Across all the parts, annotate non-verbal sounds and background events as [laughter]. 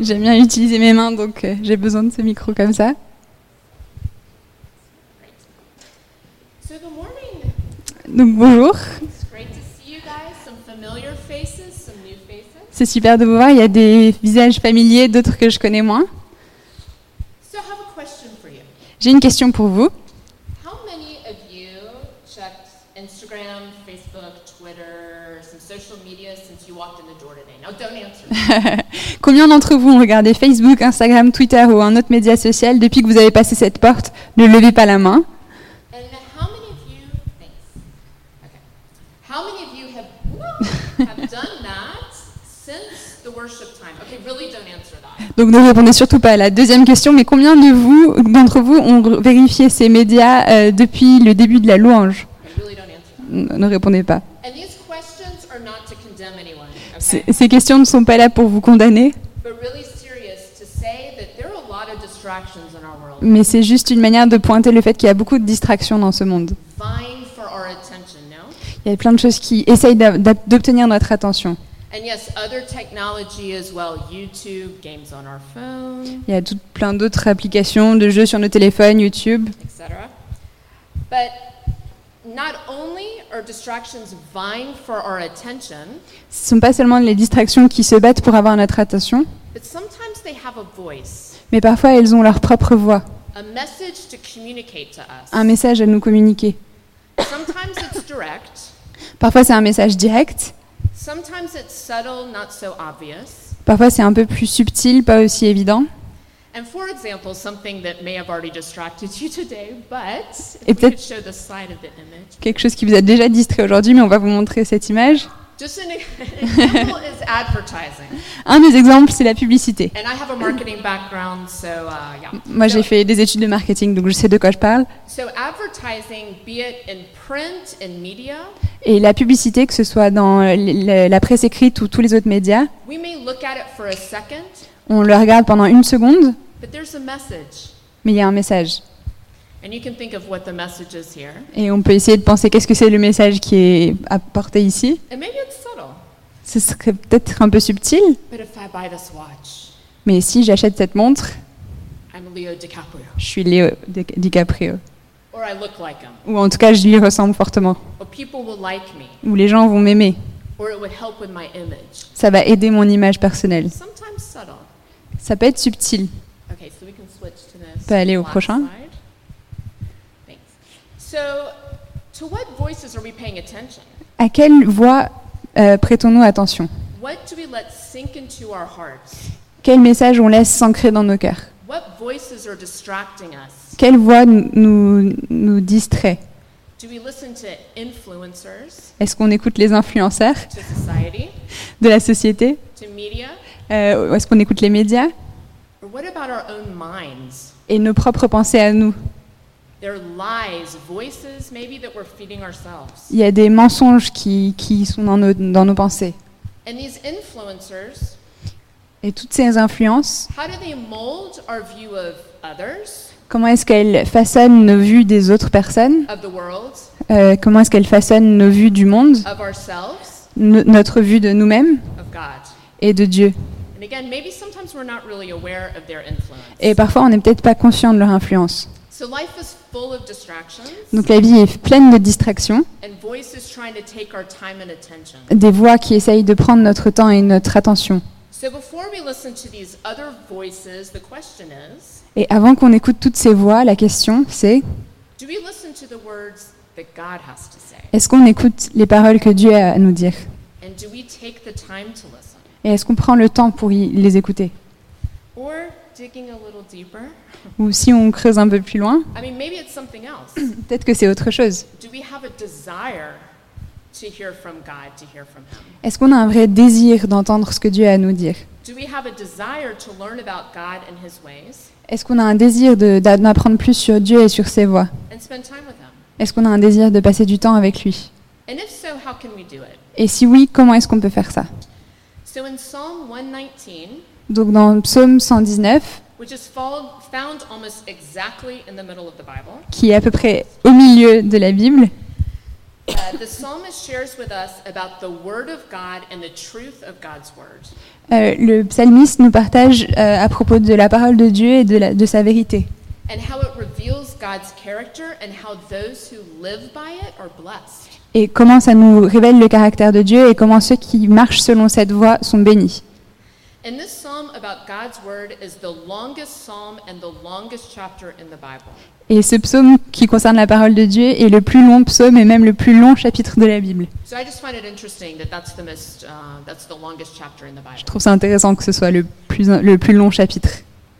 J'aime bien utiliser mes mains, donc euh, j'ai besoin de ce micro comme ça. So good morning. Donc bonjour, It's great to see you guys. Some familiar faces, some new faces. c'est super de vous voir. Il y a des visages familiers, d'autres que je connais moins. So I have a question for you. J'ai une question pour vous. How many of you checked Instagram, Facebook, Twitter, some social media since you walked in the door today? Now don't answer. [laughs] Combien d'entre vous ont regardé Facebook, Instagram, Twitter ou un autre média social depuis que vous avez passé cette porte? Ne levez pas la main. and how many of you thanks. Okay. How many of you have have [laughs] done that since the worship time? Okay, really don't answer that. Donc ne répondez surtout pas à la deuxième question, mais combien de vous, d'entre vous ont vérifié ces médias euh, depuis le début de la louange? Really Ne répondez pas. And these questions are not to condemn anyone, Ces questions ne sont pas là pour vous condamner, mais c'est juste une manière de pointer le fait qu'il y a beaucoup de distractions dans ce monde. Il y a plein de choses qui essayent d'obtenir notre attention. Il y a tout, plein d'autres applications de jeux sur nos téléphones, YouTube. etc. Ce ne sont pas seulement les distractions qui se battent pour avoir notre attention, but sometimes they have a voice, mais parfois elles ont leur propre voix, a message to communicate to us. un message à nous communiquer. Sometimes it's direct, Parfois c'est un message direct, sometimes it's subtle, not so obvious. parfois c'est un peu plus subtil, pas aussi évident. Et peut-être- could show the slide of the image. Quelque chose qui vous a déjà distrait aujourd'hui, mais on va vous montrer cette image. Just an, an [laughs] example is advertising. Un des exemples, c'est la publicité. And I have a marketing background, so uh, yeah. Moi j'ai So- fait des études de marketing, donc je sais de quoi je parle. So advertising, be it in print and media, Et la publicité, que ce soit dans la presse écrite ou tous les autres médias, we may look at it for a second, on le regarde pendant une seconde, but there's a message. mais il y a un message. And you can think of what the message is here. Et on peut essayer de penser qu'est-ce que c'est le message qui est apporté ici. And maybe it's subtle, Ce serait peut-être un peu subtil, but if I buy this watch, mais si j'achète cette montre, I'm Leo DiCaprio, je suis Léo Di- DiCaprio. or I look like him, Ou en tout cas, je lui ressemble fortement. or people will like me, Ou les gens vont m'aimer. or it would help with my image. Ça va aider mon image personnelle. Sometimes subtle. Ça peut être subtil. Okay, so we can switch to this. Peut aller au prochain. slide. Thanks. So, to what voices are we paying attention? À quelle voix euh, prêtons-nous attention? What do we let sink into our hearts? Quel message on laisse s'ancrer dans nos cœurs? What voices are distracting us? Quelle voix nous, nous, distrait? Est-ce qu'on écoute les influenceurs? De la société? Euh, est-ce qu'on écoute les médias? Or what about our own minds? Et nos propres pensées à nous. Il y a des mensonges qui, qui sont dans nos, dans nos pensées. And these influencers, Et toutes ces influences, how do they mold our view of others, comment est-ce qu'elles façonnent nos vues des autres personnes? of the world, Euh, Comment est-ce qu'elles façonnent nos vues du monde? of ourselves, no- Notre vue de nous-mêmes? et de Dieu? And again, maybe sometimes we're not really aware of their influence. Et parfois, on n'est peut-être pas conscient de leur influence. So life is full of distractions Donc la vie est pleine de distractions, and voices trying to take our time and attention. des voix qui essayent de prendre notre temps et notre attention. So before we listen to these other voices, the question is, Et avant qu'on écoute toutes ces voix, la question c'est do we listen to the words that God has to say? est-ce qu'on écoute les paroles que Dieu a à nous dire? Et est-ce qu'on prend le temps pour y- les écouter? Ou si on creuse un peu plus loin, [clears throat] peut-être que c'est autre chose. Est-ce qu'on a un vrai désir d'entendre ce que Dieu a à nous dire? Est-ce qu'on a un désir d'apprendre plus sur Dieu et sur ses voies? Est-ce qu'on a un désir de passer du temps avec lui? And if so, how can we do it? Et si oui, comment est-ce qu'on peut faire ça? So in Psalm 119, Donc dans Psaume 119, which is found almost exactly in the middle of the Bible, qui est à peu près au milieu de la Bible, Uh, the psalmist shares with us about the Word of God and the truth of God's Word. Euh, le psalmiste nous partage euh, à propos de la parole de Dieu et de, la- de sa vérité, and how it reveals God's character and how those who live by it are blessed. Et comment ça nous révèle le caractère de Dieu et comment ceux qui marchent selon cette voie sont bénis. And this psalm about God's word is the longest psalm and the longest chapter in the Bible. Et ce psaume qui concerne la parole de Dieu est le plus long psaume et même le plus long chapitre de la Bible. Je trouve ça intéressant que ce soit le plus, le plus long chapitre.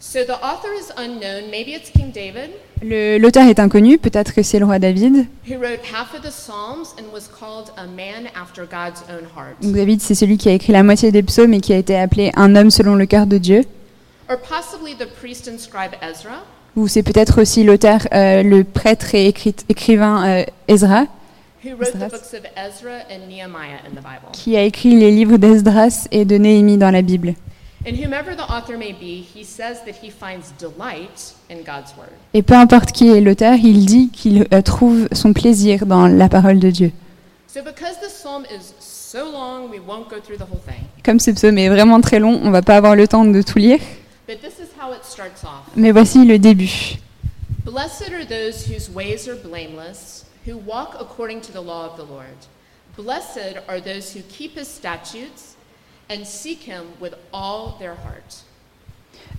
So the author is unknown. Maybe it's King David, Le- L'auteur est inconnu, peut-être que c'est le roi David. who wrote half of the Psalms and was called a man after God's own heart. Donc David, c'est celui qui a écrit la moitié des psaumes et qui a été appelé un homme selon le cœur de Dieu. Or possibly the priest and scribe Ezra, Ou c'est peut-être aussi l'auteur, euh, le prêtre et écrit- écrivain euh, Ezra, who wrote the Esdras. books of Ezra and Nehemiah in the Bible. qui a écrit les livres d'Esdras et de Néhémie dans la Bible. And whomever the author may be, he says that he finds delight in God's word. Et peu importe qui est l'auteur, il dit qu'il euh, trouve son plaisir dans la parole de Dieu. So because the psalm is so long, we won't go through the whole thing. Comme ce psaume est vraiment très long, on va pas avoir le temps de tout lire, But this is how it starts off. mais voici le début. Blessed are those whose ways are blameless, who walk according to the law of the Lord. Blessed are those who keep his statutes and seek him with all their heart.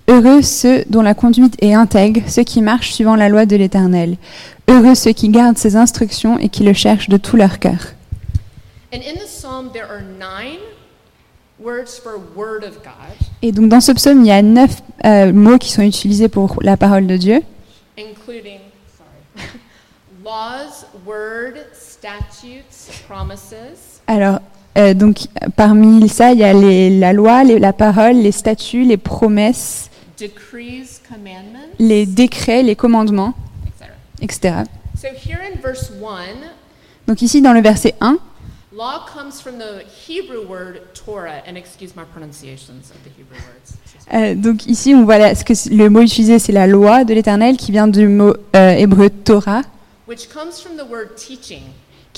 Heureux ceux dont la conduite est intègre, ceux qui marchent suivant la loi de l'Éternel. Heureux ceux qui gardent ses instructions et qui le cherchent de tout leur cœur. And in the psalm, there are nine words for word of God, Et donc dans ce psaume, il y a neuf euh, mots qui sont utilisés pour la parole de Dieu, including sorry, [laughs] laws, word, statutes, promises, Alors, euh, donc, parmi ça, il y a les- la loi, les- la parole, les statuts, les promesses, decrees, commandments, les décrets, les commandements, etc. etc. So here in verse 1, Donc ici, dans le verset 1, law comes from the Hebrew word Torah, and excuse my pronunciations of the Hebrew words. euh, donc ici, on voit la- ce que c- le mot utilisé, c'est la loi de l'Éternel, qui vient du mot euh, hébreu Torah. Which comes from the word teaching,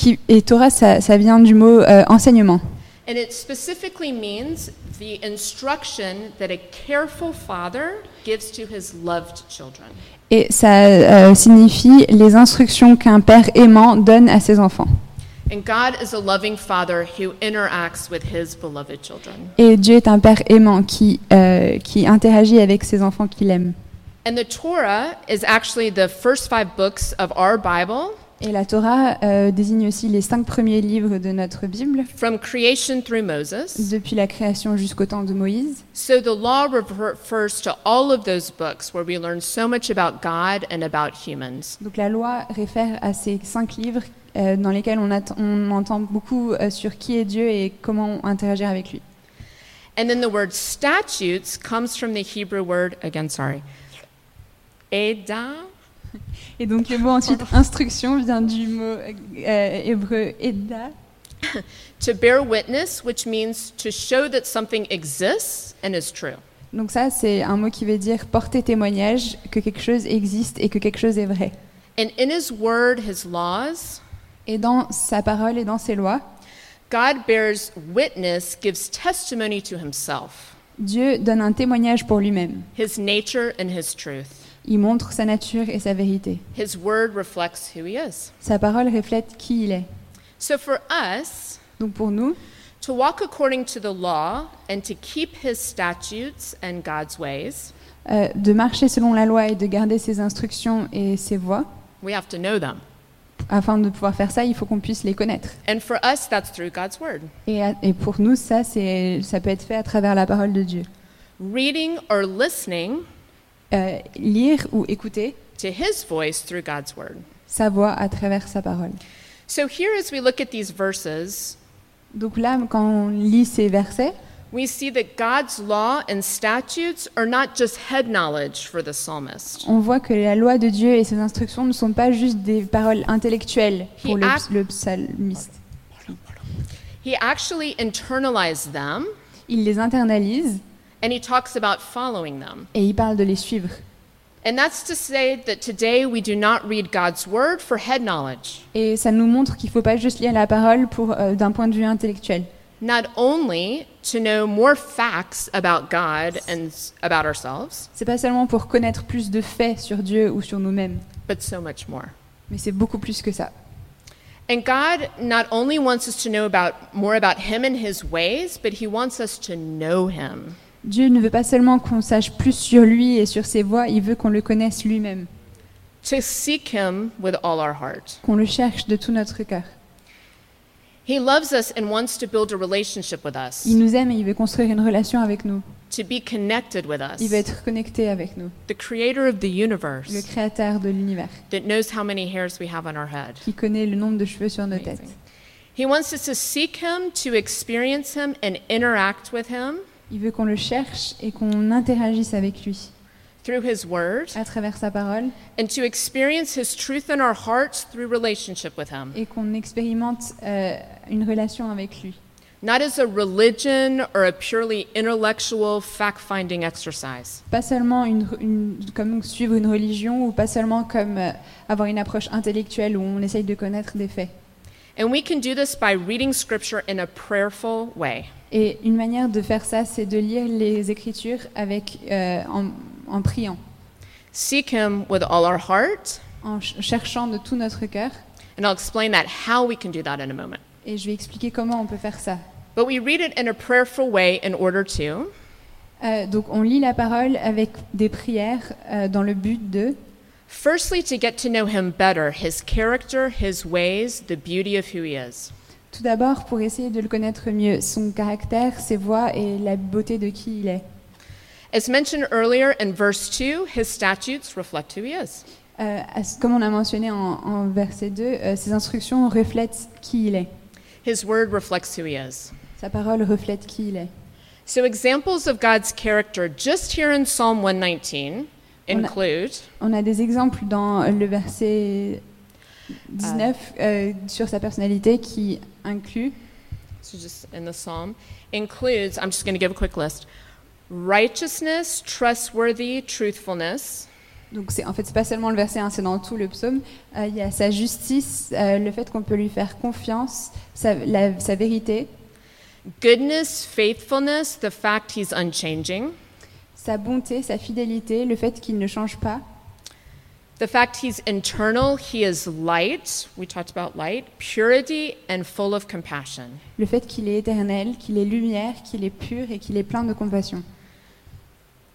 Qui, et Torah, ça, ça vient du mot euh, enseignement. and it specifically means the instruction that a careful father gives to his loved children. Et ça euh, signifie les instructions qu'un père aimant donne à ses enfants. And God is a loving father who interacts with his beloved children. Et Dieu est un père aimant qui, euh, qui interagit avec ses enfants qu'il aime. And the Torah is actually the first five books of our Bible, Et la Torah euh, désigne aussi les cinq premiers livres de notre Bible, from creation through Moses. depuis la création jusqu'au temps de Moïse. So the law refers to all of those books where we learn so much about God and about humans. Donc la loi réfère à ces cinq livres euh, dans lesquels on, on entend beaucoup euh, sur qui est Dieu et comment interagir avec lui. And then the word statutes comes from the Hebrew word, again, sorry, eda, [laughs] Et donc le mot ensuite [laughs] instruction vient du mot euh, hébreu eda, to bear witness, which means to show that something exists and is true. Donc ça, c'est un mot qui veut dire porter témoignage que quelque chose existe et que quelque chose est vrai. And in his word, his laws, Et dans sa parole et dans ses lois, God bears witness, gives testimony to himself, Dieu donne un témoignage pour lui-même. his nature and his truth. Il montre sa nature et sa vérité. His word reflects who he is. Sa parole reflète qui il est. So for us, Donc pour nous, to walk according to the law and to keep his statutes and God's ways, euh, de marcher selon la loi et de garder ses instructions et ses voies, we have to know them. afin de pouvoir faire ça, il faut qu'on puisse les connaître. And for us, that's through God's word. Et, à- et pour nous, ça, ça peut être fait à travers la parole de Dieu. Reading or listening Euh, lire ou écouter to his voice through God's word. sa voix à travers sa parole. So here, as we look at these verses, Donc là, quand on lit ces versets, we see that God's law and statutes are not just head knowledge for the psalmist. on voit que la loi de Dieu et ses instructions ne sont pas juste des paroles intellectuelles pour le, act- le psalmiste. He actually internalized them Il les internalise and he talks about following them. et il parle de les suivre. And that's to say that today we do not read God's word for head knowledge. Et ça nous montre qu'il ne faut pas juste lire la parole pour, euh, d'un point de vue intellectuel. Not only to know more facts about God and about ourselves, C'est pas seulement pour connaître plus de faits sur Dieu ou sur nous-mêmes, but so much more. mais c'est beaucoup plus que ça. And God not only wants us to know about more about him and his ways, but he wants us to know him. Dieu ne veut pas seulement qu'on sache plus sur lui et sur ses voies, il veut qu'on le connaisse lui-même, To seek him with all our heart. qu'on le cherche de tout notre cœur. He loves us and wants to build a relationship with us, Il nous aime et il veut construire une relation avec nous. to be connected with us. Il veut être connecté avec nous, The creator of the le créateur de l'univers, that knows how many hairs we have on our head. qui connaît le nombre de cheveux sur nos Amazing. têtes. He wants us to seek him, to experience him, and interact with him Il veut qu'on le cherche et qu'on interagisse avec lui through his word, à travers sa parole and to experience his truth in our hearts through relationship with him. et qu'on expérimente euh, une relation avec lui. Not as a religion or a purely intellectual fact finding exercise. Pas seulement une, une- comme suivre une religion ou pas seulement comme euh, avoir une approche intellectuelle où on essaye de connaître des faits. And we can do this by reading scripture in a prayerful way. Et une manière de faire ça, c'est de lire les Écritures avec, euh, en, en priant, Seek him with all our heart, en ch- cherchant de tout notre cœur. and I'll explain that how we can do that in a moment. Et je vais expliquer comment on peut faire ça. But we read it in a prayerful way in order to Euh, donc on lit la parole avec des prières euh, dans le but de, firstly to get to know him better, his character, his ways, the beauty of who he is. tout d'abord pour essayer de le connaître mieux, son caractère, ses voies et la beauté de qui il est. As mentioned earlier in verse 2, his statutes reflect who he is. Euh, comme on a mentionné en, en verset 2, euh, ses instructions reflètent qui il est. His word reflects who he is. Sa parole reflète qui il est. So examples of God's character just here in Psalm 119 On a- include. On a des exemples dans le verset 19 euh, sur sa personnalité qui inclut so just in the psalm includes I'm just going to give a quick list. Righteousness, trustworthy, truthfulness, Donc c'est en fait c'est pas seulement le verset 1, c'est dans tout le psaume. Euh, il y a sa justice, euh, le fait qu'on peut lui faire confiance, sa, la- sa vérité, goodness, faithfulness, the fact he's unchanging, sa bonté, sa fidélité, le fait qu'il ne change pas, the fact he's internal, he is light, we talked about light, purity and full of compassion. le fait qu'il est éternel, qu'il est lumière, qu'il est pur et qu'il est plein de compassion.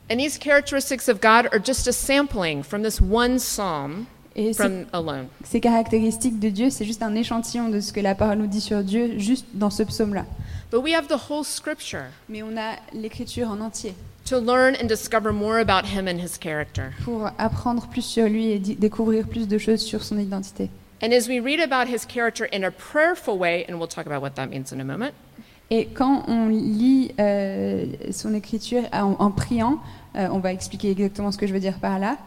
And these characteristics of God are just a sampling from this one psalm Et ces, from alone. ces caractéristiques de Dieu, c'est juste un échantillon de ce que la parole nous dit sur Dieu, juste dans ce psaume-là. But we have the whole scripture Mais on a l'écriture en entier to learn and discover more about him and his character. pour apprendre plus sur lui et découvrir plus de choses sur son identité. And as we read about his character in a prayerful way, and we'll talk about what that means in a moment, Et quand on lit euh, son écriture en, en priant, euh, on va expliquer exactement ce que je veux dire par là,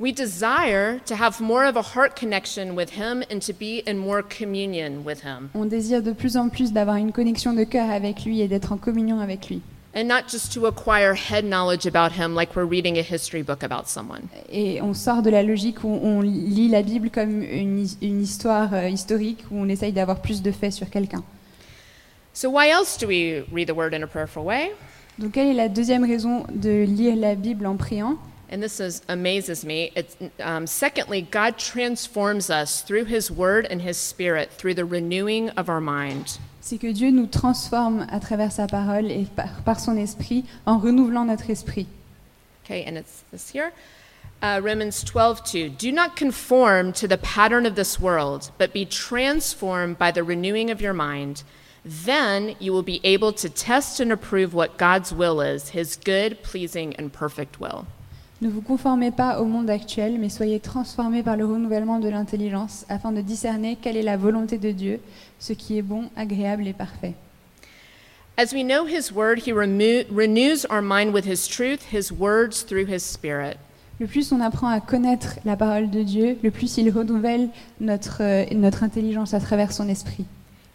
we desire to have more of a heart connection with him and to be in more communion with him. on désire de plus en plus d'avoir une connexion de cœur avec lui et d'être en communion avec lui. And not just to acquire head knowledge about him like we're reading a history book about someone. Et on sort de la logique où on lit la Bible comme une, une histoire euh, historique où on essaye d'avoir plus de faits sur quelqu'un. So, why else do we read the word in a prayerful way? Donc quelle est la deuxième raison de lire la Bible en priant? And this is, amazes me. It's, um, secondly, God transforms us through his word and his spirit through the renewing of our mind. C'est que Dieu nous transforme à travers sa parole et par, son esprit en renouvelant notre esprit. Okay, and it's this here. Uh, Romans 12, 2. Do not conform to the pattern of this world, but be transformed by the renewing of your mind. Then you will be able to test and approve what God's will is, his good, pleasing, and perfect will. Ne vous conformez pas au monde actuel, mais soyez transformés par le renouvellement de l'intelligence afin de discerner quelle est la volonté de Dieu, ce qui est bon, agréable et parfait. As we know his word, he renews our mind with his truth, his words through his spirit. Le plus on apprend à connaître la parole de Dieu, le plus il renouvelle notre, euh, notre intelligence à travers son esprit.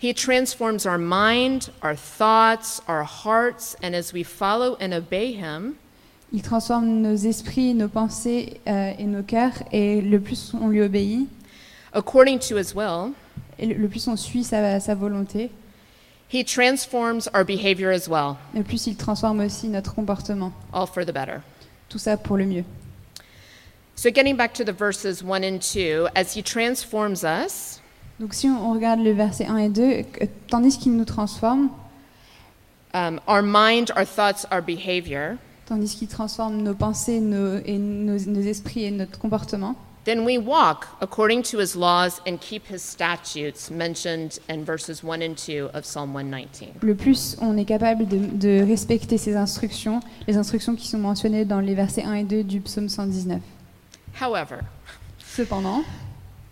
He transforms our mind, our thoughts, our hearts, and as we follow and obey him, Il transforme nos esprits, nos pensées euh, et nos cœurs, et le plus on lui obéit, according to his will, et le le plus on suit sa, sa volonté, he transforms our behavior as well, le plus il transforme aussi notre comportement. all for the better. Tout ça pour le mieux. So, getting back to the verses 1 and 2, as he transforms us, Donc si on on regarde le verset 1 et 2, que- tandis qu'il nous transforme, um, our mind, our thoughts, our behavior, tandis qu'il transforme nos pensées nos, et nos, nos esprits et notre comportement, then we walk according to his laws and keep his statutes mentioned in verses 1 and 2 of Psalm 119. le plus on est capable de, de respecter ses instructions, les instructions qui sont mentionnées dans les versets 1 et 2 du psaume 119. However, Cependant,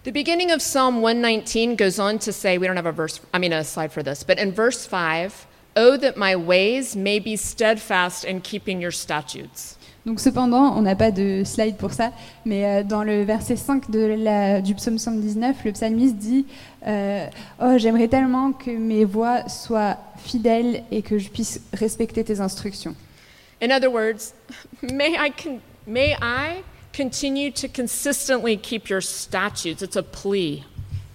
the beginning of Psalm 119 goes on to say, we don't have a verse, I mean, a slide for this, but in verse 5, Oh, that my ways may be steadfast in keeping your statutes. donc cependant, on n'a pas de slide pour ça, mais euh, dans le verset 5 de la, du psaume 119, le psalmiste dit euh, Oh, j'aimerais tellement que mes voies soient fidèles et que je puisse respecter tes instructions. In other words, may I, con- may I continue to consistently keep your statutes? It's a plea.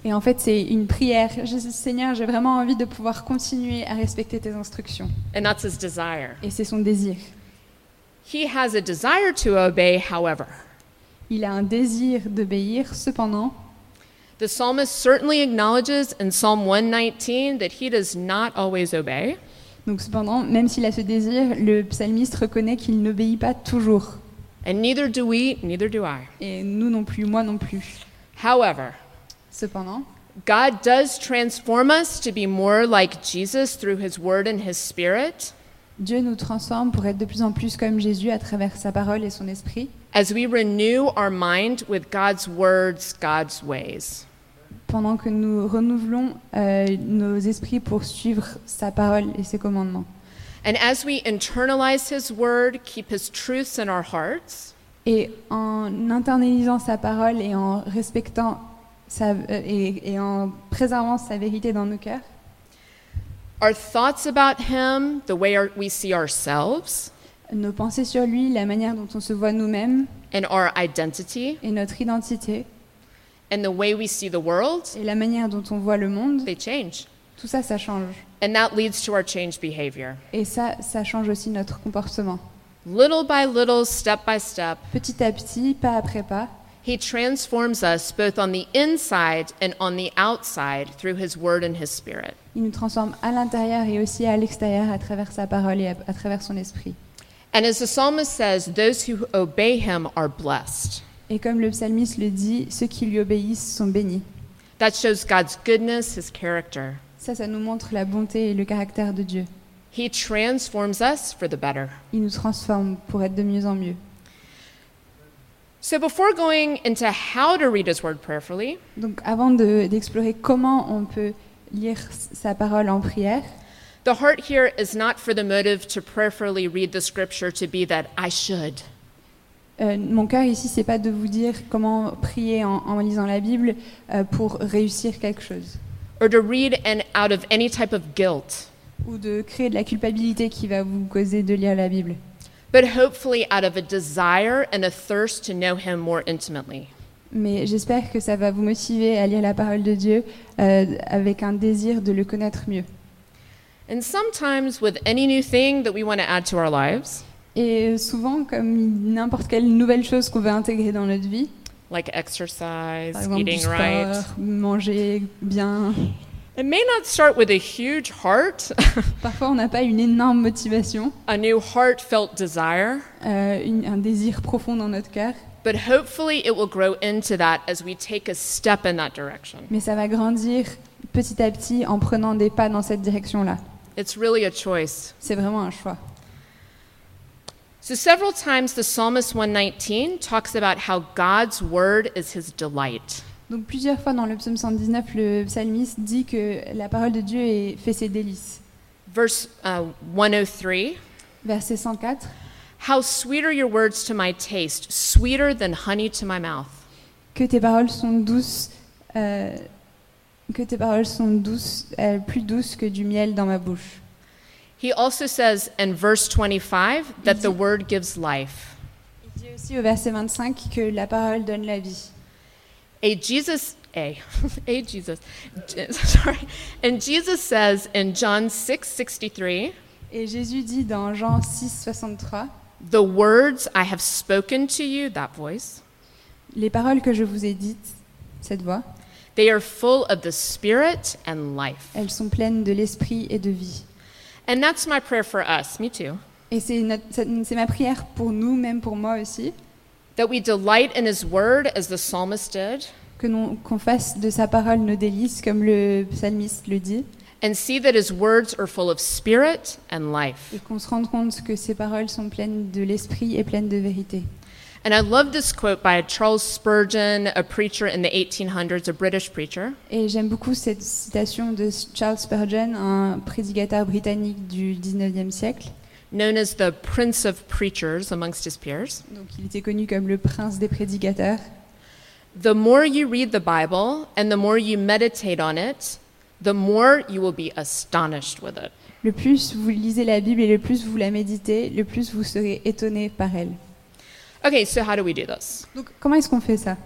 Et en fait, c'est une prière. Je- Seigneur, j'ai vraiment envie de pouvoir continuer à respecter tes instructions. And that's his desire. Et c'est son désir. He has a desire to obey, however. Il a un désir d'obéir, cependant, The psalmist certainly acknowledges in Psalm 119 that he does not always obey, donc cependant, même s'il a ce désir, le psalmiste reconnaît qu'il n'obéit pas toujours. and neither do we, neither do I. Et nous non plus, moi non plus. However, Cependant, God does transform us to be more like Jesus through his word and his spirit Dieu nous transforme pour être de plus en plus comme Jésus à travers sa parole et son esprit, as we renew our mind with God's words, God's ways. pendant que nous renouvelons euh, nos esprits pour suivre sa parole et ses commandements. And as we internalize his word, keep his truths in our hearts, Et en internalisant sa parole et en respectant sa, euh, et, et en préservant sa vérité dans nos cœurs, our thoughts about him, the way our, we see ourselves, nos pensées sur lui, la manière dont on se voit nous-mêmes and our identity, et notre identité and the way we see the world, et la manière dont on voit le monde, they change. tout ça, ça change. And that leads to our changed behavior. Et ça, ça change aussi notre comportement. Little by little, step by step, Petit à petit, pas après pas, he transforms us both on the inside and on the outside through his word and his spirit. il nous transforme à l'intérieur et aussi à l'extérieur à travers sa parole et à, à travers son esprit. And as the psalmist says, those who obey him are blessed. Et comme le psalmiste le dit, ceux qui lui obéissent sont bénis. That shows God's goodness, his character. Ça, ça nous montre la bonté et le caractère de Dieu. He transforms us for the better. Il nous transforme pour être de mieux en mieux. So before going into how to read his word prayerfully, Donc avant de- d'explorer comment on peut lire sa parole en prière, the heart here is not for the motive to prayerfully read the scripture to be that I should. euh, mon cœur ici, c'est pas de vous dire comment prier en, en lisant la Bible euh, pour réussir quelque chose. Or to read and out of any type of guilt, ou de créer de la culpabilité qui va vous causer de lire la Bible, but hopefully out of a desire and a thirst to know him more intimately. mais j'espère que ça va vous motiver à lire la parole de Dieu euh, avec un désir de le connaître mieux. And sometimes with any new thing that we want to add to our lives, Et souvent, comme n'importe quelle nouvelle chose qu'on veut intégrer dans notre vie, like exercise, par exemple du eating sport, right, manger bien, it may not start with a huge heart, [laughs] parfois on n'a pas une énorme motivation, a new heartfelt desire, euh, une- un désir profond dans notre cœur, but hopefully it will grow into that as we take a step in that direction. mais ça va grandir petit à petit en prenant des pas dans cette direction-là. It's really a choice. C'est vraiment un choix. So, several times the Psalmist 119 talks about how God's word is his delight. Donc plusieurs fois dans le psaume 119, le psalmiste dit que la parole de Dieu est- fait ses délices. Verse uh, 103 Verset 104. How sweet are your words to my taste, sweeter than honey to my mouth. Que tes paroles sont douces, euh, que tes paroles sont douces, euh, plus douces que du miel dans ma bouche. He also says in verse 25 that the word gives life. Il dit aussi au verset 25 que la parole donne la vie. A Jesus, a, [laughs] a Jesus, [laughs] sorry. And Jesus says in John 6 63, Et Jésus dit dans Jean 6, 63, The words I have spoken to you, that voice, Les paroles que je vous ai dites, cette voix, they are full of the Spirit and life. elles sont pleines de l'esprit et de vie. And that's my prayer for us, me too, Et c'est notre- c'est c'est ma prière pour nous, même pour moi aussi, that we delight in His word as the psalmist did, que nous- qu'on fasse de sa parole nos délices, comme le psalmiste le dit, and see that His words are full of Spirit and life. et qu'on se rende compte que ces paroles sont pleines de l'esprit et pleines de vérité. And I love this quote by Charles Spurgeon, a preacher in the 1800s, a British preacher. Et j'aime beaucoup cette citation de Charles Spurgeon, un prédicateur britannique du 19e siècle. Known as the Prince of Preachers amongst his peers. Donc il était connu comme le prince des prédicateurs. The more you read the Bible and the more you meditate on it, the more you will be astonished with it. Le plus vous lisez la Bible et le plus vous la méditez, le plus vous serez étonné par elle. Okay, so how do we do this? Donc comment est-ce qu'on fait ça?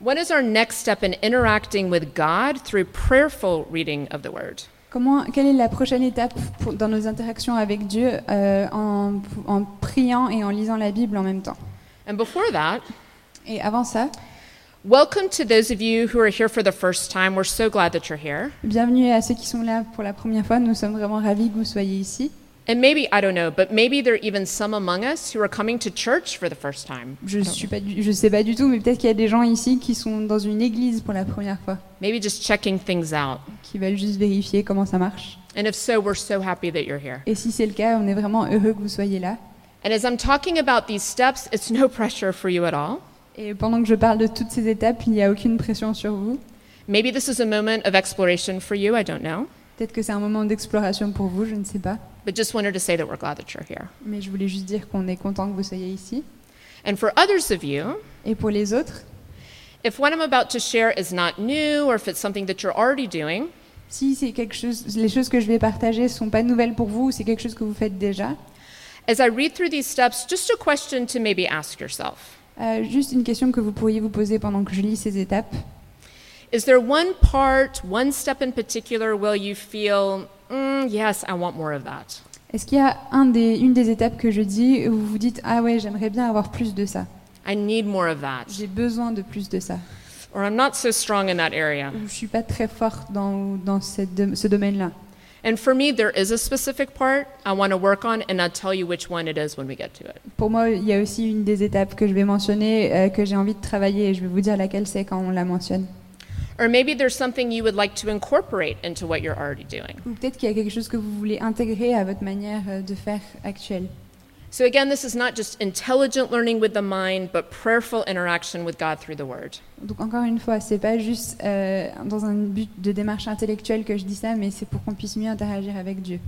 What is our next step in interacting with God through prayerful reading of the Word? Comment, Quelle est la prochaine étape pour- dans nos interactions avec Dieu euh, en, en priant et en lisant la Bible en même temps? And before that, Et avant ça, welcome to those of you who are here for the first time. We're so glad that you're here. bienvenue à ceux qui sont là pour la première fois. Nous sommes vraiment ravis que vous soyez ici. And maybe, I don't know, but maybe there are even some among us who are coming to church for the first time. Je suis pas, du- je sais pas du tout, mais peut-être qu'il y a des gens ici qui sont dans une église pour la première fois, Maybe just checking things out. qui veulent juste vérifier comment ça marche. And if so, we're so happy that you're here. Et si c'est le cas, on est vraiment heureux que vous soyez là. And as I'm talking about these steps, it's no [laughs] pressure for you at all. Et pendant que je parle de toutes ces étapes, il n'y a aucune pression sur vous. Maybe this is a moment of exploration for you, I don't know. Peut-être que c'est un moment d'exploration pour vous, je ne sais pas. But just wanted to say that we're glad that you're here. Mais je voulais juste dire qu'on est content que vous soyez ici. And for others of you, Et pour les autres, if what I'm about to share is not new or if it's something that you're already doing, si c'est quelque chose, les choses que je vais partager ne sont pas nouvelles pour vous, ou c'est quelque chose que vous faites déjà, as I read through these steps, just a question to maybe ask yourself. euh, juste une question que vous pourriez vous poser pendant que je lis ces étapes. Is there one part, one step in particular where you feel, "Mm, yes, I want more of that? Est-ce qu'il y a un des, une des étapes que je dis où vous vous dites Ah ouais, j'aimerais bien avoir plus de ça, I need more of that. j'ai besoin de plus de ça, Or I'm not so strong in that area. ou je suis pas très forte dans, dans cette ce domaine-là And for me, there is a specific part I want to work on, and I'll tell you which one it is when we get to it. Pour moi, il y a aussi une des étapes que je vais mentionner, euh, que j'ai envie de travailler, et je vais vous dire laquelle c'est quand on la mentionne. Or maybe there's something you would like to incorporate into what you're already doing. Ou peut-être qu'il y a quelque chose que vous voulez intégrer à votre manière euh, de faire actuelle. So, again, this is not just intelligent learning with the mind, but prayerful interaction with God through the Word. Donc encore une fois, c'est pas juste euh, dans un but de démarche intellectuelle que je dis ça, mais c'est pour qu'on puisse mieux interagir avec Dieu.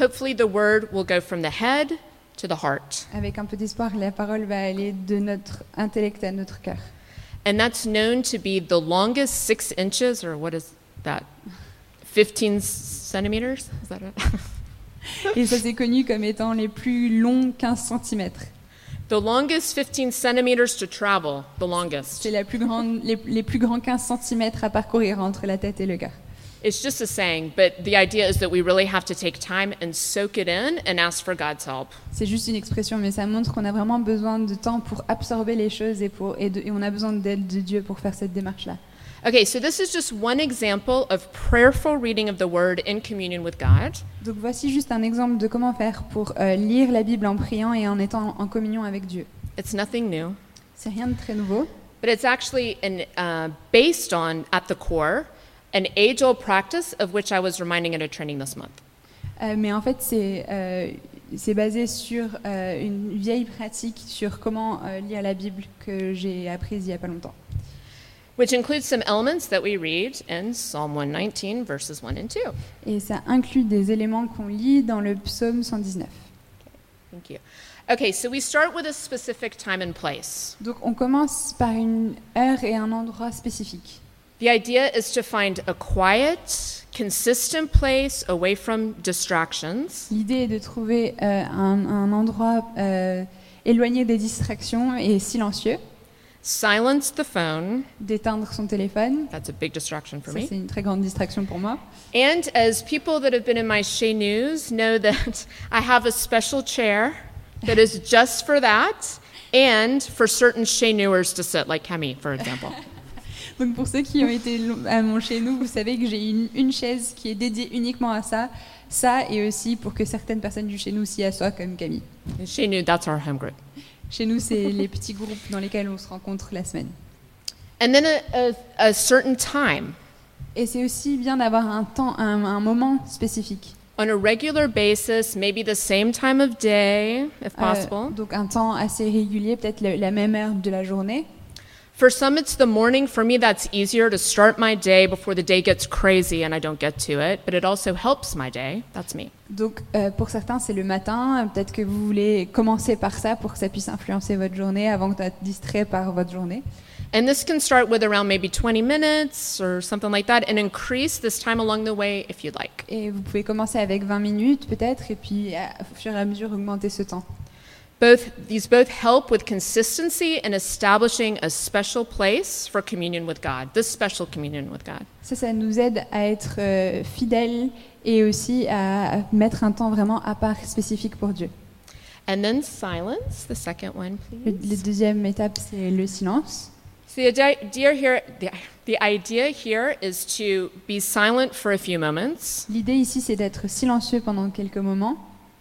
Hopefully, the Word will go from the head to the heart. Avec un peu d'espoir, la parole va aller de notre intellect à notre cœur. And that's known to be the longest six inches, or what is that? 15 centimeters? Is that it? [laughs] Et ça c'est connu comme étant les plus longs 15 cm. the longest 15 centimeters to travel, the longest. C'est la plus grande, les, les plus grands 15 cm à parcourir entre la tête et le cœur. It's just a saying, but the idea is that we really have to take time and soak it in and ask for God's help. C'est juste une expression, mais ça montre qu'on a vraiment besoin de temps pour absorber les choses et, pour, et, de- et on a besoin d'aide de Dieu pour faire cette démarche-là. Okay, so this is just one example of prayerful reading of the Word in communion with God. Donc voici juste un exemple de comment faire pour euh, lire la Bible en priant et en étant en communion avec Dieu. It's nothing new, C'est rien de très nouveau, but it's actually an, uh, based on, at the core, an age old practice of which I was reminding at a training this month. Euh, mais en fait c'est euh, c'est basé sur euh, une vieille pratique sur comment euh, lire la Bible que j'ai apprise il y a pas longtemps. which includes some elements that we read in Psalm 119, verses 1 and 2. Et ça inclut des éléments qu'on lit dans le psaume 119. Thank you. Okay, so we start with a specific time and place. Donc on commence par une heure et un endroit spécifique. The idea is to find a quiet, consistent place away from distractions L'idée est de trouver euh, un, un endroit euh, éloigné des distractions et silencieux, silence the phone. d'éteindre son téléphone. That's a big distraction for Ça, me. c'est une très grande distraction pour moi. And as people that have been in my Chez News know [laughs] that I have a special chair that is just for that and for certain Chez Newers to sit, like Kemi, for example. Donc pour ceux qui ont été à mon chez nous, vous savez que j'ai une, une chaise qui est dédiée uniquement à ça. Ça et aussi pour que certaines personnes du chez nous s'y assoient comme Camille. And Chez New, that's our home group. Chez nous, c'est les petits groupes dans lesquels on se rencontre la semaine. And then a, a, a certain time. Et c'est aussi bien d'avoir un temps, un, un moment spécifique. On a regular basis, maybe the same time of day, if Euh, donc un temps assez régulier, peut-être le- la même heure de la journée. For some, it's the morning. For me, that's easier to start my day before the day gets crazy and I don't get to it. But it also helps my day. That's me. Donc euh, pour certains, c'est le matin. Peut-être que vous voulez commencer par ça pour que ça puisse influencer votre journée avant d'être distrait par votre journée. And this can start with around maybe 20 minutes or something like that and increase this time along the way if you'd like. Et vous pouvez commencer avec 20 minutes peut-être et puis à- au fur et à mesure augmenter ce temps. Both these both help with consistency and establishing a special place for communion with God. This special communion with God. Ça, ça nous aide à être euh, fidèles et aussi à mettre un temps vraiment à part spécifique pour Dieu. And then silence, the second one, Le, please. la deuxième étape, c'est le silence. So the idea here, the, the idea here is to be silent for a few moments. L'idée ici, c'est d'être silencieux pendant quelques moments.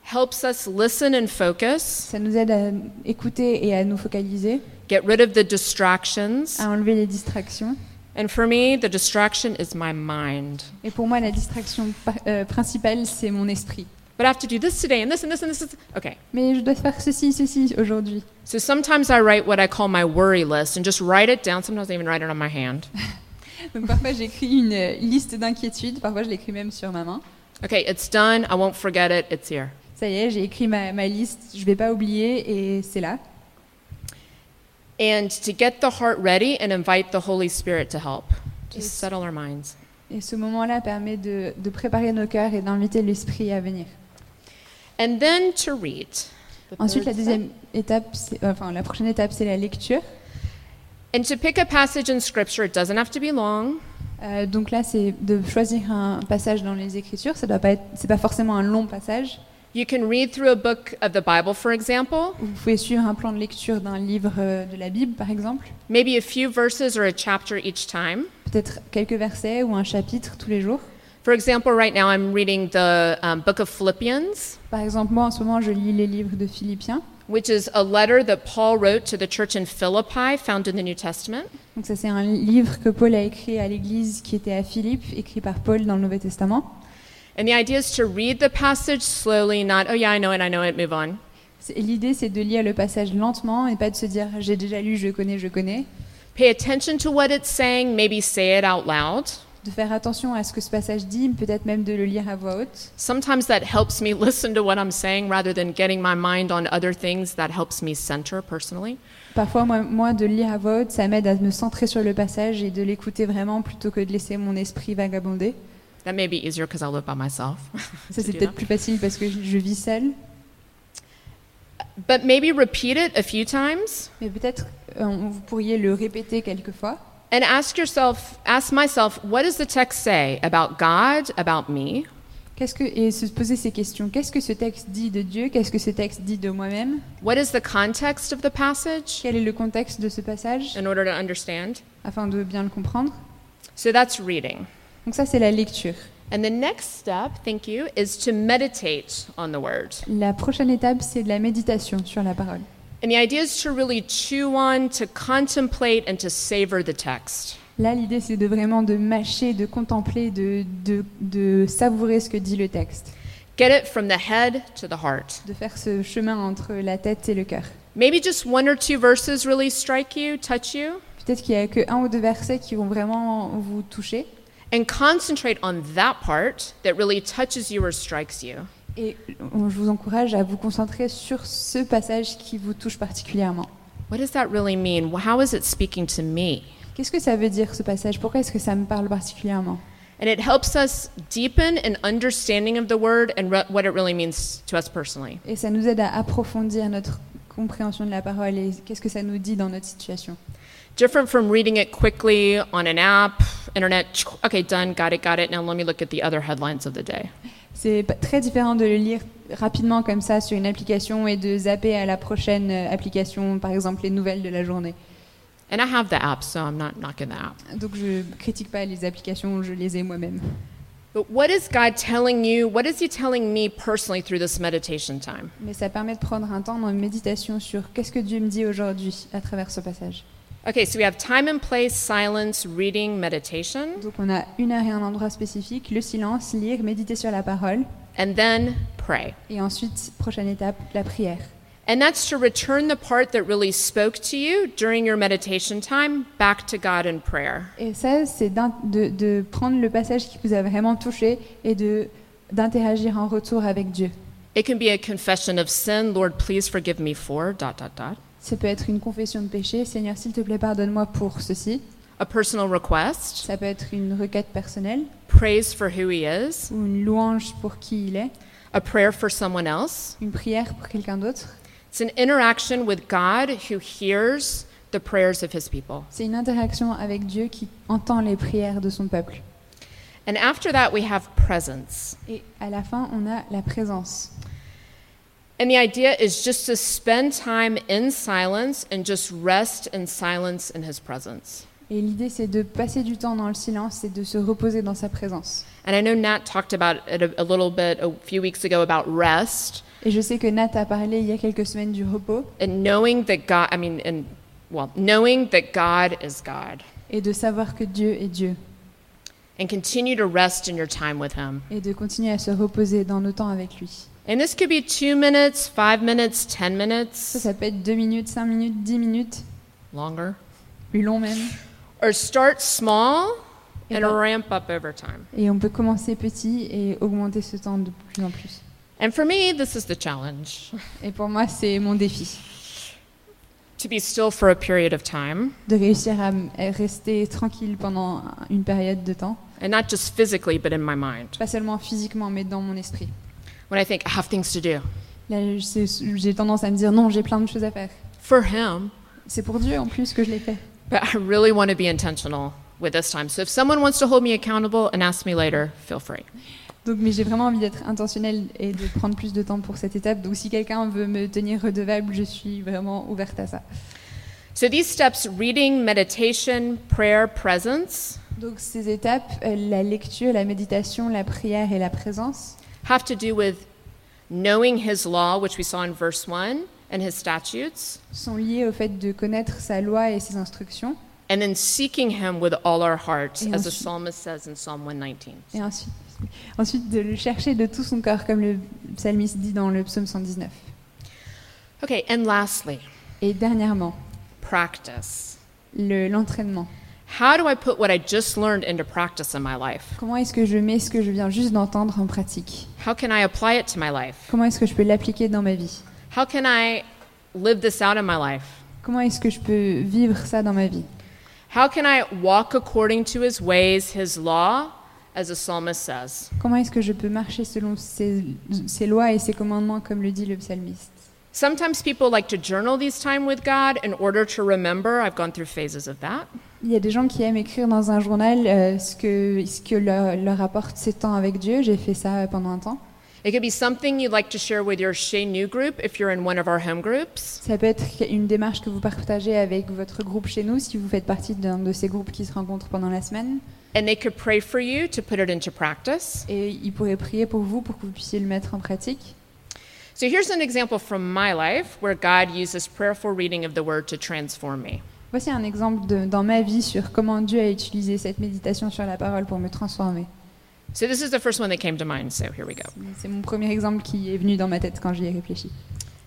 Helps us listen and focus, Ça nous aide à écouter et à nous focaliser, get rid of the distractions. à enlever les distractions. And for me, the distraction is my mind. Et pour moi, la distraction euh, principale, c'est mon esprit. But I have to do this today and this and this and this. Okay. Mais je dois faire ceci, ceci aujourd'hui. So sometimes I write what I call my worry list and just write it down. Sometimes I even write it on my hand. [laughs] Donc parfois, j'écris une euh, liste d'inquiétudes. Parfois, je l'écris même sur ma main. Okay, it's done. I won't forget it. It's here. Ça y est, j'ai écrit ma, ma liste. Je vais pas oublier et c'est là. And to get the heart ready and invite the Holy Spirit to help. Just Yes. settle our minds. Et ce moment-là permet de, de préparer nos cœurs et d'inviter l'esprit à venir. And then to read. The Ensuite, la deuxième étape, enfin la prochaine étape, c'est la lecture. And to pick a passage in Scripture, it doesn't have to be long. Euh, donc là, c'est de choisir un passage dans les Écritures. Ça doit pas être, c'est pas forcément un long passage. You can read through a book of the Bible, for example, Vous pouvez suivre un plan de lecture d'un livre euh, de la Bible, par exemple. maybe a few verses or a chapter each time. Peut-être quelques versets ou un chapitre tous les jours. For example, right now I'm reading the um, book of Philippians, Par exemple, moi, en ce moment, je lis les livres de Philippiens. which is a letter that Paul wrote to the church in Philippi, found in the New Testament. Donc ça, c'est un livre que Paul a écrit à l'Église qui était à Philippe, écrit par Paul dans le Nouveau Testament. And the idea is to read the passage slowly, not, oh yeah, I know it, I know it, move on. L'idée, c'est de lire le passage lentement et pas de se dire j'ai déjà lu, je connais, je connais. Pay attention to what it's saying, maybe say it out loud. De faire attention à ce que ce passage dit, peut-être même de le lire à voix haute. Sometimes that helps me [laughs] listen to what I'm saying rather than getting my mind on other things. That helps me center personally. Parfois, moi, moi, de le lire à voix haute, ça m'aide à me centrer sur le passage et de l'écouter vraiment plutôt que de laisser mon esprit vagabonder. That may be easier because I live by myself. [laughs] Ça, c'est peut-être plus facile parce que je, je vis seule. But maybe repeat it a few times Mais peut-être euh, vous pourriez le répéter quelques fois. and ask yourself, ask myself, what does the text say about God, about me? Qu'est-ce que, et se poser ces questions. Qu'est-ce que ce texte dit de Dieu? Qu'est-ce que ce texte dit de moi-même? What is the context of the passage? Quel est le contexte de ce passage? In order to understand? afin de bien le comprendre So that's reading. Donc ça, c'est la lecture. And the next step, thank you, is to meditate on the word. La prochaine étape, c'est de la méditation sur la parole. And the idea is to really chew on, to contemplate, and to savor the text. Là, l'idée, c'est de vraiment de mâcher, de contempler, de, de, de savourer ce que dit le texte, Get it from the head to the heart. de faire ce chemin entre la tête et le cœur. Maybe just one or two verses really strike you, touch you, Peut-être qu'il n'y a que un ou deux versets qui vont vraiment vous toucher. And concentrate on that part that really touches you or strikes you. Et on- je vous encourage à vous concentrer sur ce passage qui vous touche particulièrement. What does that really mean? How is it speaking to me? Qu'est-ce que ça veut dire ce passage? Pourquoi est-ce que ça me parle particulièrement? And it helps us deepen an understanding of the word and what it really means to us personally. Et ça nous aide à approfondir notre compréhension de la parole et qu'est-ce que ça nous dit dans notre situation. Different from reading it quickly on an app, internet, okay, done, got it, got it. Now let me look at the other headlines of the day. C'est très différent de le lire rapidement comme ça sur une application et de zapper à la prochaine euh, application, par exemple les nouvelles de la journée. And I have the app, so I'm not knocking the app. Donc je critique pas les applications, je les ai moi-même. But what is God telling you? What is He telling me personally through this meditation time? Mais ça permet de prendre un temps dans une méditation sur qu'est-ce que Dieu me dit aujourd'hui à travers ce passage. Okay, so we have time and place, silence, reading, meditation, Donc on a une heure et un endroit spécifique, le silence, lire, méditer sur la parole, and then pray. et ensuite, prochaine étape, la prière. And that's to return the part that really spoke to you during your meditation time back to God in prayer. Et ça, c'est de, de prendre le passage qui vous a vraiment touché et de d'interagir en retour avec Dieu. It can be a confession of sin, Lord, please forgive me for dot dot dot. Ça peut être une confession de péché, Seigneur, s'il te plaît, pardonne-moi pour ceci. A personal request, Ça peut être une requête personnelle praise for who he is, ou une louange pour qui il est, a prayer for someone else. une prière pour quelqu'un d'autre. It's an interaction with God who hears the prayers of his people. C'est une interaction avec Dieu qui entend les prières de son peuple. And after that, we have presence. Et à la fin, on a la présence. And the idea is just to spend time in silence and just rest in silence in his presence. Et l'idée, c'est de passer du temps dans le silence et de se reposer dans sa présence. And I know Nat talked about it a, a little bit a few weeks ago about rest Et je sais que Nat a parlé il y a quelques semaines du repos and knowing that God, I mean, and well, knowing that God is God et de savoir que Dieu est Dieu and continue to rest in your time with him. et de continuer à se reposer dans nos temps avec lui. And this could be two minutes, five minutes, 10 Ça, minutes, ça peut être deux minutes, cinq minutes, dix minutes, longer. plus long même. Or start small Et, and ben- ramp up over time. et on peut commencer petit et augmenter ce temps de plus en plus. And for me, this is the challenge Et pour moi, c'est mon défi to be still for a period of time, de réussir à m- à rester tranquille pendant une période de temps, and not just physically, but in my mind. pas seulement physiquement, mais dans mon esprit. When I think I have things to do Là, j'ai tendance à me dire non, j'ai plein de choses à faire. for Him, C'est pour Dieu en plus que je l'ai fait. but I really want to be intentional with this time. So if someone wants to hold me accountable and ask me later, feel free. Donc, mais j'ai vraiment envie d'être intentionnelle et de prendre plus de temps pour cette étape. Donc, si quelqu'un veut me tenir redevable, je suis vraiment ouverte à ça. So these steps reading, meditation, prayer, presence Donc, ces étapes, euh, la lecture, la méditation, la prière et la présence, have to do with knowing His law, which we saw in verse 1, and His statutes, sont liées au fait de connaître sa loi et ses instructions. and then seeking Him with all our hearts, Et as the ensuite- psalmist says in Psalm 119. Et ensuite, ensuite de le chercher de tout son corps, comme le psalmiste dit dans le psaume 119. Okay, and lastly, Et dernièrement, practice. le- l'entraînement. How do I put what I just learned into practice in my life? Comment est-ce que je mets ce que je viens juste d'entendre en pratique? How can I apply it to my life? Comment est-ce que je peux l'appliquer dans ma vie? How can I live this out in my life? Comment est-ce que je peux vivre ça dans ma vie? How can I walk according to his ways, his law, as the psalmist says? Comment est-ce que je peux marcher selon ses, ses lois et ses commandements, comme le dit le psalmiste? Sometimes people like to journal these time with God in order to remember. I've gone through phases of that. Il y a des gens qui aiment écrire dans un journal euh, ce que, ce que leur, leur apporte ces temps avec Dieu. J'ai fait ça pendant un temps. It could be something you'd like to share with your Shea New group if you're in one of our home groups. Ça peut être une démarche que vous partagez avec votre groupe chez nous, si vous faites partie d'un de ces groupes qui se rencontrent pendant la semaine. And they could pray for you to put it into practice. Et ils pourraient prier pour vous pour que vous puissiez le mettre en pratique. So here's an example from my life where God uses prayerful reading of the word to transform me. Voici un exemple de- dans ma vie sur comment Dieu a utilisé cette méditation sur la parole pour me transformer. So this is the first one that came to mind, so here we go. C'est mon premier exemple qui est venu dans ma tête quand j'y ai réfléchi.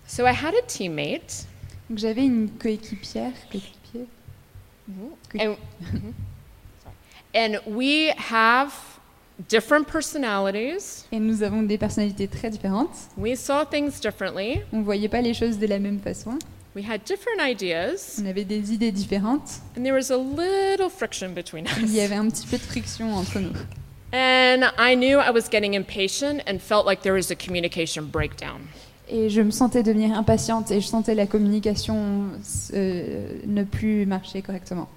So I had a teammate, Donc j'avais une coéquipière, coéquipier, and, Mhm. [laughs] Sorry. and we have different personalities. et nous avons des personnalités très différentes. We saw things differently, On ne voyait pas les choses de la même façon. We had different ideas, On avait des idées différentes. and there was a little friction between Il y us. avait un petit peu de friction entre nous. And I knew I was getting impatient and felt like there was a communication breakdown. Et je me sentais devenir impatiente et je sentais la communication euh, ne plus marcher correctement.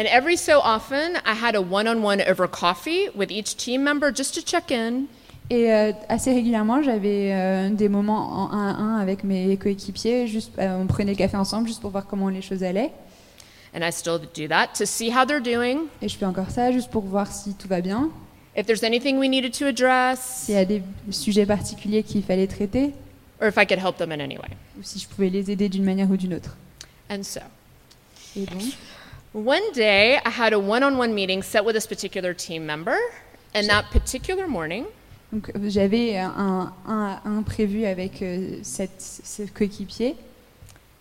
And every so often, I had a one on one over coffee with each team member just to check in. Et euh, assez régulièrement, j'avais euh, des moments en 1 à 1 avec mes coéquipiers. Juste, euh, on prenait le café ensemble juste pour voir comment les choses allaient. And I still do that to see how they're doing, Et je fais encore ça juste pour voir si tout va bien, if there's anything we needed to address, s'il y a des sujets particuliers qu'il fallait traiter, or if I could help them in any way. ou si je pouvais les aider d'une manière ou d'une autre. And so, Et donc, one day I had a one on one meeting set with this particular team member. And that particular morning, donc, euh, j'avais un, un, un prévu avec euh, cette, ce coéquipier.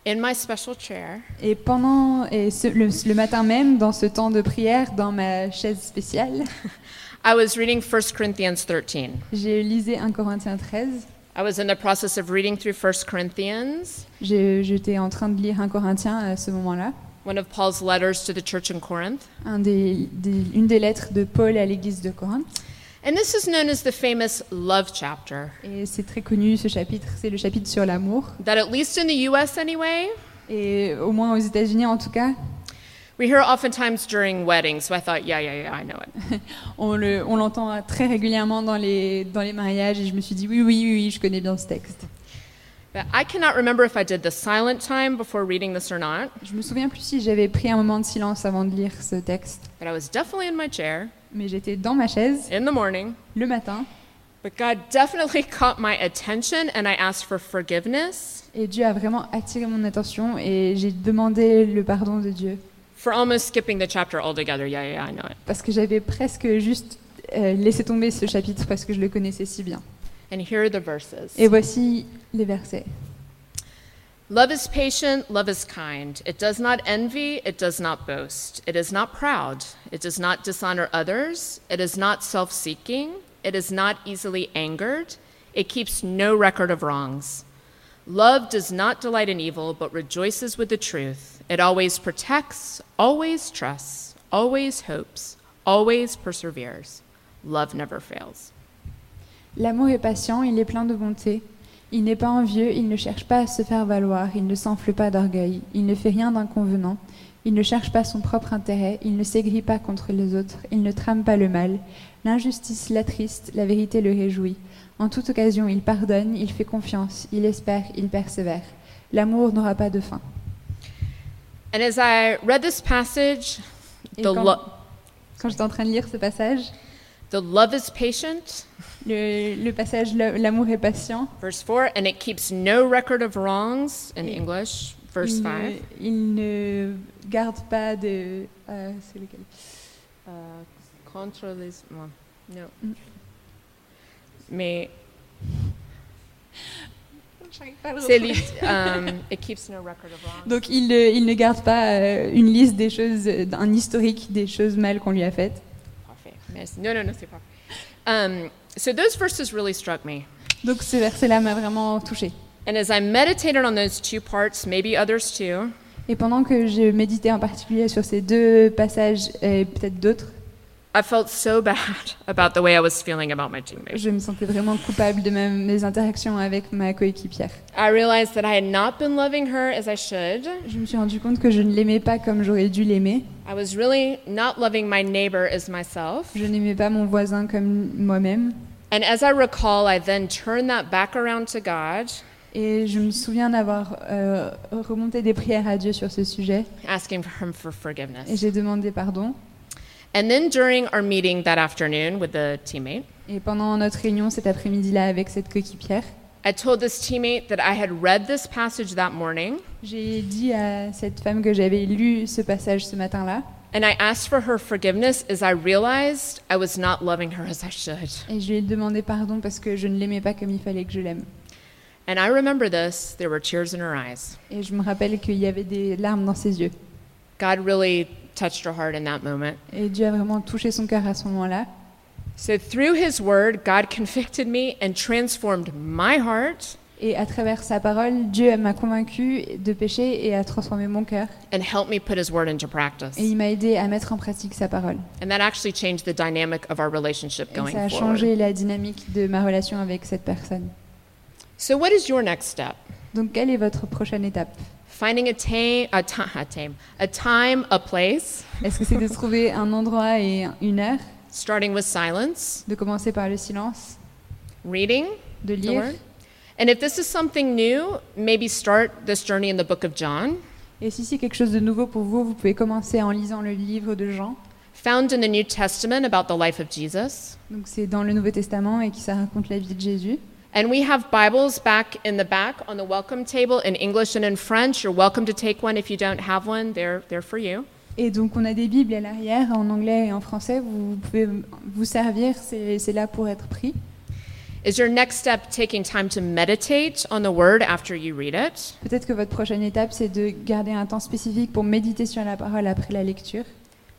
in my special chair, Et pendant et ce- le, le matin même, dans ce temps de prière, dans ma chaise spéciale, [laughs] I was reading 1 Corinthians 13. j'ai lisé 1 Corinthiens 13. I was in the process of reading through 1 Corinthians, J'étais en train de lire 1 Corinthiens à ce moment-là, one of Paul's letters to the church in Corinth. un des, des- une des lettres de Paul à l'église de Corinthe. And this is known as the famous love chapter, Et c'est très connu ce chapitre, c'est le chapitre sur l'amour. that at least in the US anyway, Et au moins aux États-Unis en tout cas, we hear oftentimes during weddings. So I thought, yeah, yeah, yeah, I know it. [laughs] on le- on l'entend très régulièrement dans les, dans les mariages. Et je me suis dit, oui, oui, oui, oui, je connais bien ce texte. Je me souviens plus si j'avais pris un moment de silence avant de lire ce texte. but I was definitely in my chair Mais j'étais dans ma chaise in the morning. le matin. But God definitely [laughs] caught my attention, and I asked for forgiveness Et Dieu a vraiment attiré mon attention et j'ai demandé le pardon de Dieu. for almost skipping the chapter altogether. Yeah, yeah, I know it. Parce que j'avais presque juste euh, laissé tomber ce chapitre parce que je le connaissais si bien. And here are the verses. Et voici les versets. Love is patient, love is kind. It does not envy, it does not boast. It is not proud, it does not dishonor others, it is not self seeking, it is not easily angered, it keeps no record of wrongs. Love does not delight in evil, but rejoices with the truth. It always protects, always trusts, always hopes, always perseveres. Love never fails. L'amour est patient, il est plein de bonté. Il n'est pas envieux, il ne cherche pas à se faire valoir, il ne s'enfle pas d'orgueil, il ne fait rien d'inconvenant, il ne cherche pas son propre intérêt, il ne s'aigrit pas contre les autres, il ne trame pas le mal. L'injustice l'attriste, la vérité le réjouit. En toute occasion, il pardonne, il fait confiance, il espère, il persévère. L'amour n'aura pas de fin. And as I read this passage, the, quand, quand j'étais en train de lire ce passage, the love is patient, le, le passage "Le- L'amour est patient, Verse 4, and it keeps no record of wrongs in Et- English. Verse il, 5. ne, il ne garde pas de... euh, c'est lequel? Uh, contre les. well, no. Mm. Mais um, [laughs] it keeps no record of wrongs. Donc il, ne- il ne garde pas euh, une liste des choses, un historique des choses mal qu'on lui a faites. Parfait. Mais- No, no, no, c'est parfait. Um, so those verses really struck me. Donc ce verset-là m'a vraiment touchée. And as I meditated on those two parts, maybe others too, Et pendant que je méditais en particulier sur ces deux passages et peut-être d'autres, I felt so [laughs] bad about the way I was feeling about my teammate. je me sentais vraiment coupable de ma- mes interactions avec ma coéquipière. I realized that I had not been loving her as I should. Je me suis rendu compte que je ne l'aimais pas comme j'aurais dû l'aimer. I was really not loving my neighbor as myself. Je n'aimais pas mon voisin comme moi-même. And as I recall, I then turned that back around to God, Et je me souviens d'avoir euh, remonté des prières à Dieu sur ce sujet. asking for Him for Et forgiveness. j'ai demandé pardon. And then during our meeting that afternoon with the teammate, Et pendant notre réunion cet après-midi-là avec cette coéquipière, I told this teammate that I had read this passage that morning, j'ai dit à cette femme que j'avais lu ce passage ce matin-là. and I asked for her forgiveness as I realized I was not loving her as I should. Et je lui ai demandé pardon parce que je ne l'aimais pas comme il fallait que je l'aime. And I remember this, there were tears in her eyes. Et je me rappelle qu'il y avait des larmes dans ses yeux. God really touched her heart in that moment. Et Dieu a vraiment touché son cœur à ce moment-là. So, through His Word, God convicted me and transformed my heart Et à travers sa parole, Dieu m'a convaincu de péché et a transformé mon cœur. and helped me put His Word into practice. Et il m'a aidé à mettre en pratique sa parole. And that actually changed the dynamic of our relationship Et going ça a forward. changé la dynamique de ma relation avec cette personne. So, what is your next step? Donc, quelle est votre prochaine étape? Finding a, ta- a, ti- a, time, a time, a place, Est-ce que c'est de trouver un endroit et une heure, starting with silence, de commencer par le silence, reading de the lire Word. And if this is something new, maybe start this journey in the book of John, Et si c'est quelque chose de nouveau pour vous, vous pouvez commencer en lisant le livre de Jean. found in the New Testament about the life of Jesus. Donc c'est dans le Nouveau Testament et qui ça raconte la vie de Jésus. And we have Bibles back in the back on the welcome table in English and in French. You're welcome to take one if you don't have one, they're, they're for you. Et donc on a des Bibles à l'arrière en anglais et en français. Vous pouvez vous servir, c'est là pour être pris. Is your next step taking time to meditate on the Word after you read it? Peut-être que votre prochaine étape, c'est de garder un temps spécifique pour méditer sur la parole après la lecture.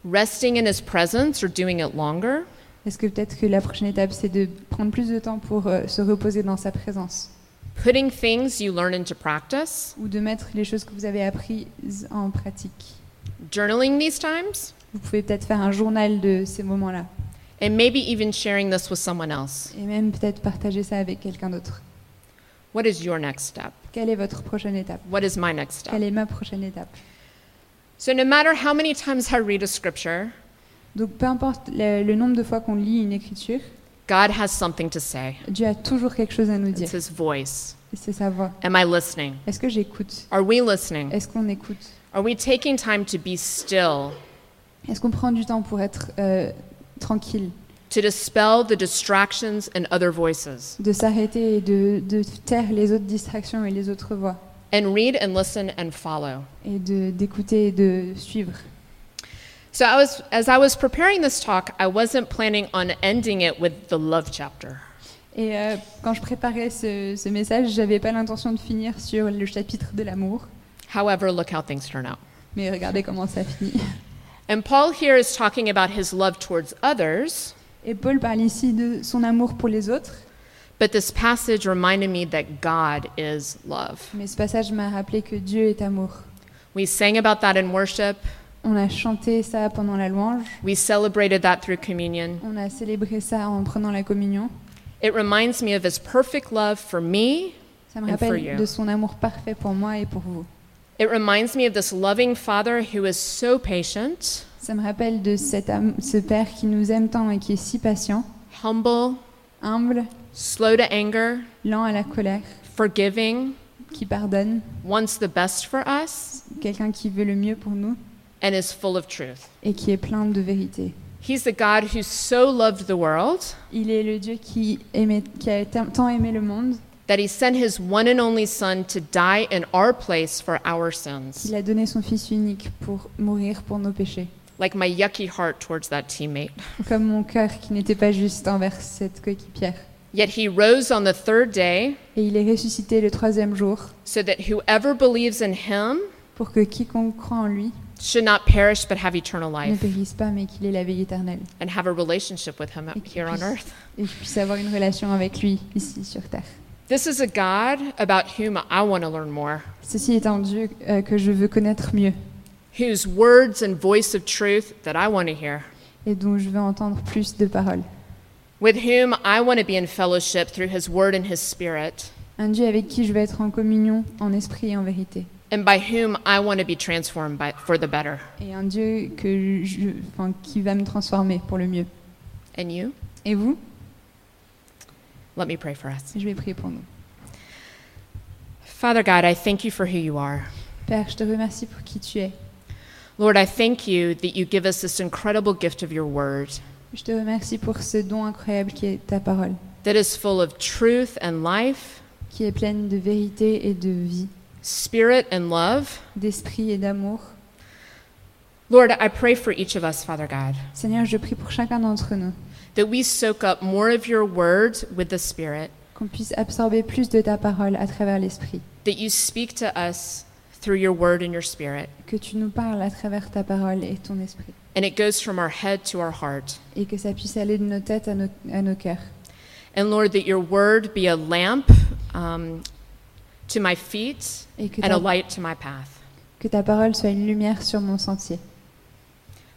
Resting in His presence or doing it longer? Est-ce que peut-être que la prochaine étape, c'est de prendre plus de temps pour euh, se reposer dans sa présence? Putting things you learn into practice? ou de mettre les choses que vous avez apprises en pratique? Journaling these times? Vous pouvez peut-être faire un journal de ces moments-là And maybe even sharing this with someone else. et même peut-être partager ça avec quelqu'un d'autre. What is your next step? Quelle est votre prochaine étape? What is my next step? Quelle est ma prochaine étape? So, no matter how many times I read a scripture, Donc peu importe le, le nombre de fois qu'on lit une écriture, God has something to say. Dieu a toujours quelque chose à nous dire. It's His voice. Et c'est sa voix. Am I listening? Est-ce que j'écoute? Are we listening? Est-ce qu'on écoute? Are we taking time to be still, Est-ce qu'on prend du temps pour être euh, tranquille? To dispel the distractions and other voices, De s'arrêter et de, de taire les autres distractions et les autres voix and read and listen and follow? et de- d'écouter et de suivre. So, I was, as I was preparing this talk, I wasn't planning on ending it with the love chapter. Et euh, quand je préparais ce, ce message, j'avais pas l'intention de finir sur le chapitre de l'amour, However, look how things turn out. mais regardez comment ça finit. And Paul here is talking about his love towards others, Et Paul parle ici de son amour pour les autres, but this passage reminded me that God is love. mais ce passage m'a rappelé que Dieu est amour. We sang about that in worship, On a chanté ça pendant la louange, we celebrated that through communion. on a célébré ça en prenant la communion. It reminds me of his perfect love for me. Ça me And for you. rappelle de son amour parfait pour moi et pour vous. It reminds me of this loving father who is so patient, Ça me rappelle de cet ce Père qui nous aime tant et qui est si patient, humble, humble, slow to anger, lent à la colère, forgiving, qui pardonne, wants the best for us, quelqu'un qui veut le mieux pour nous and is full of truth. et qui est plein de vérité. He's the God who so loved the world Il est le Dieu qui, aimait- qui a tant tant aimé le monde that he sent his one and only Son to die in our place for our sins. qu'il a donné son Fils unique pour mourir pour nos péchés. Like my yucky heart towards that teammate. Comme mon cœur qui n'était pas juste envers cette coéquipière. Yet he rose on the third day Et il est ressuscité le troisième jour so that whoever believes in him pour que quiconque croit en lui should not perish but have eternal ne life périsse pas mais qu'il ait la vie éternelle and have a relationship with him Et qu'il here on puisse- earth. et qu'il puisse avoir une relation avec lui ici sur terre. This is a God about whom I want to learn more, Ceci est un Dieu euh, que je veux connaître mieux whose words and voice of truth that I want to hear, et dont je veux entendre plus de paroles. with whom I want to be in fellowship through his word and his spirit, Un Dieu avec qui je veux être en communion en esprit et en vérité. And by whom I want to be transformed by, for the better. Et un Dieu que je, enfin, qui va me transformer pour le mieux. And you? Et vous? Let me pray for us. Je vais prier pour nous. Father God, I thank you for who you are. Père, je te remercie pour qui tu es. Lord, I thank you that you give us this incredible gift of your word Je te remercie pour ce don incroyable qui est ta parole, that is full of truth and life, qui est pleine de vérité et de vie, spirit and love. d'esprit et d'amour. Lord, I pray for each of us, Father God, Seigneur, je prie pour chacun d'entre nous that we soak up more of your word with the Spirit, qu'on puisse absorber plus de ta parole à travers l'esprit, that you speak to us through your word and your spirit, que tu nous parles à travers ta parole et ton esprit, and it goes from our head to our heart. et que ça puisse aller de nos têtes à nos, à nos cœurs. And Lord, that your word be a lamp um, to my feet et que and ta, a light to my path. que ta parole soit une lumière sur mon sentier.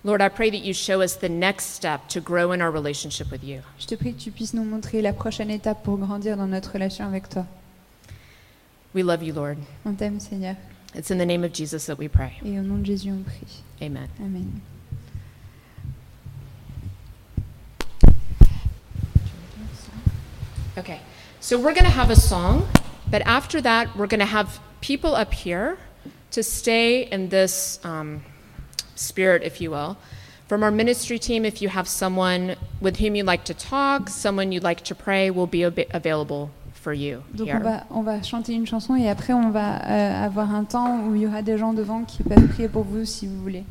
Lord, I pray that you show us the next step to grow in our relationship with you. Je te prie que tu puisses nous montrer la prochaine étape pour grandir dans notre relation avec toi. We love you, Lord. On t'aime, Seigneur. It's in the name of Jesus that we pray. Et au nom de Jésus, on prie. Amen. Amen. Okay, so we're going to have a song, but after that, we're going to have people up here to stay in this um, spirit, if you will. From our ministry team, if you have someone with whom you'd like to talk, someone you'd like to pray, will be ab- available for you Donc here. on va, on va chanter une chanson et après on va euh, avoir un temps où il y aura des gens devant qui peuvent prier pour vous si vous voulez.